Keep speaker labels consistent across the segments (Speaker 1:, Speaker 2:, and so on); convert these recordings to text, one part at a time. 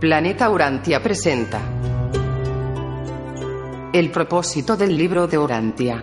Speaker 1: Planeta Urantia presenta. El propósito del libro de Urantia.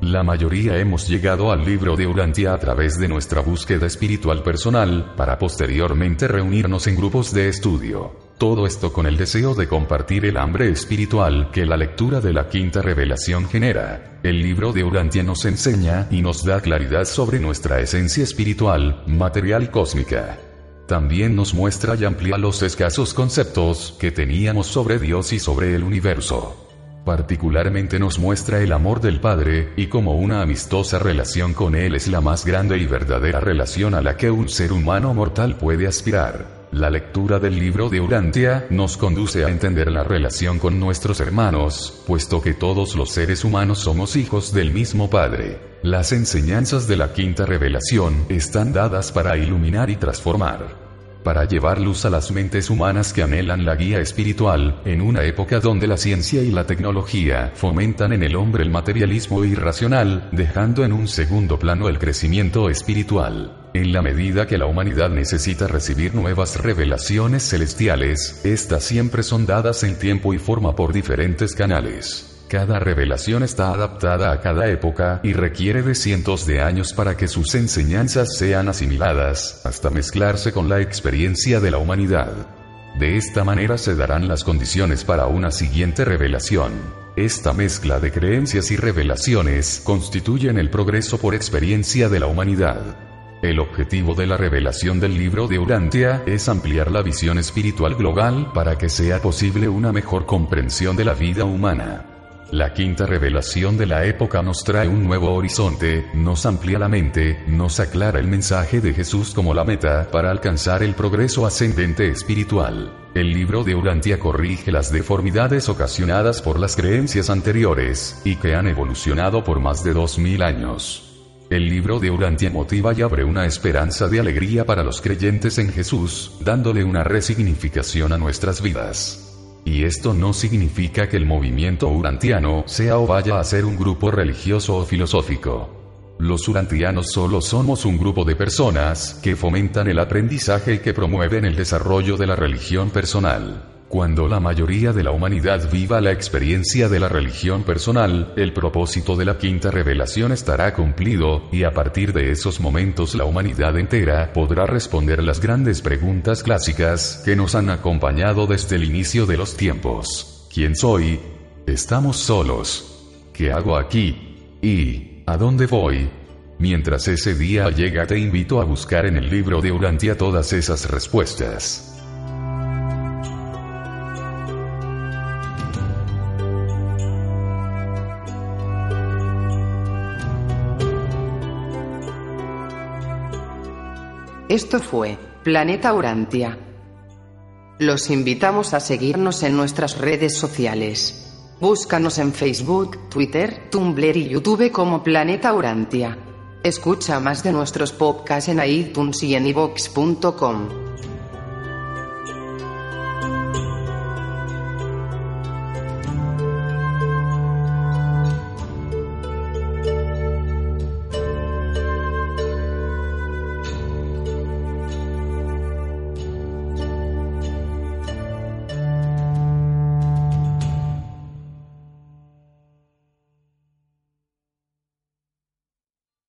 Speaker 2: La mayoría hemos llegado al libro de Urantia a través de nuestra búsqueda espiritual personal, para posteriormente reunirnos en grupos de estudio. Todo esto con el deseo de compartir el hambre espiritual que la lectura de la quinta revelación genera. El libro de Urantia nos enseña y nos da claridad sobre nuestra esencia espiritual, material y cósmica. También nos muestra y amplía los escasos conceptos que teníamos sobre Dios y sobre el universo. Particularmente nos muestra el amor del Padre, y como una amistosa relación con Él es la más grande y verdadera relación a la que un ser humano mortal puede aspirar. La lectura del libro de Urantia nos conduce a entender la relación con nuestros hermanos, puesto que todos los seres humanos somos hijos del mismo Padre. Las enseñanzas de la quinta revelación están dadas para iluminar y transformar para llevar luz a las mentes humanas que anhelan la guía espiritual, en una época donde la ciencia y la tecnología fomentan en el hombre el materialismo irracional, dejando en un segundo plano el crecimiento espiritual. En la medida que la humanidad necesita recibir nuevas revelaciones celestiales, estas siempre son dadas en tiempo y forma por diferentes canales. Cada revelación está adaptada a cada época y requiere de cientos de años para que sus enseñanzas sean asimiladas, hasta mezclarse con la experiencia de la humanidad. De esta manera se darán las condiciones para una siguiente revelación. Esta mezcla de creencias y revelaciones constituyen el progreso por experiencia de la humanidad. El objetivo de la revelación del libro de Urantia es ampliar la visión espiritual global para que sea posible una mejor comprensión de la vida humana. La quinta revelación de la época nos trae un nuevo horizonte, nos amplía la mente, nos aclara el mensaje de Jesús como la meta para alcanzar el progreso ascendente espiritual. El libro de Urantia corrige las deformidades ocasionadas por las creencias anteriores, y que han evolucionado por más de dos mil años. El libro de Urantia motiva y abre una esperanza de alegría para los creyentes en Jesús, dándole una resignificación a nuestras vidas. Y esto no significa que el movimiento urantiano sea o vaya a ser un grupo religioso o filosófico. Los urantianos solo somos un grupo de personas que fomentan el aprendizaje y que promueven el desarrollo de la religión personal. Cuando la mayoría de la humanidad viva la experiencia de la religión personal, el propósito de la quinta revelación estará cumplido, y a partir de esos momentos la humanidad entera podrá responder las grandes preguntas clásicas que nos han acompañado desde el inicio de los tiempos. ¿Quién soy? ¿Estamos solos? ¿Qué hago aquí? ¿Y a dónde voy? Mientras ese día llega te invito a buscar en el libro de Urantia todas esas respuestas.
Speaker 1: Esto fue Planeta Urantia. Los invitamos a seguirnos en nuestras redes sociales. Búscanos en Facebook, Twitter, Tumblr y YouTube como Planeta Urantia. Escucha más de nuestros podcasts en iTunes y en iVox.com.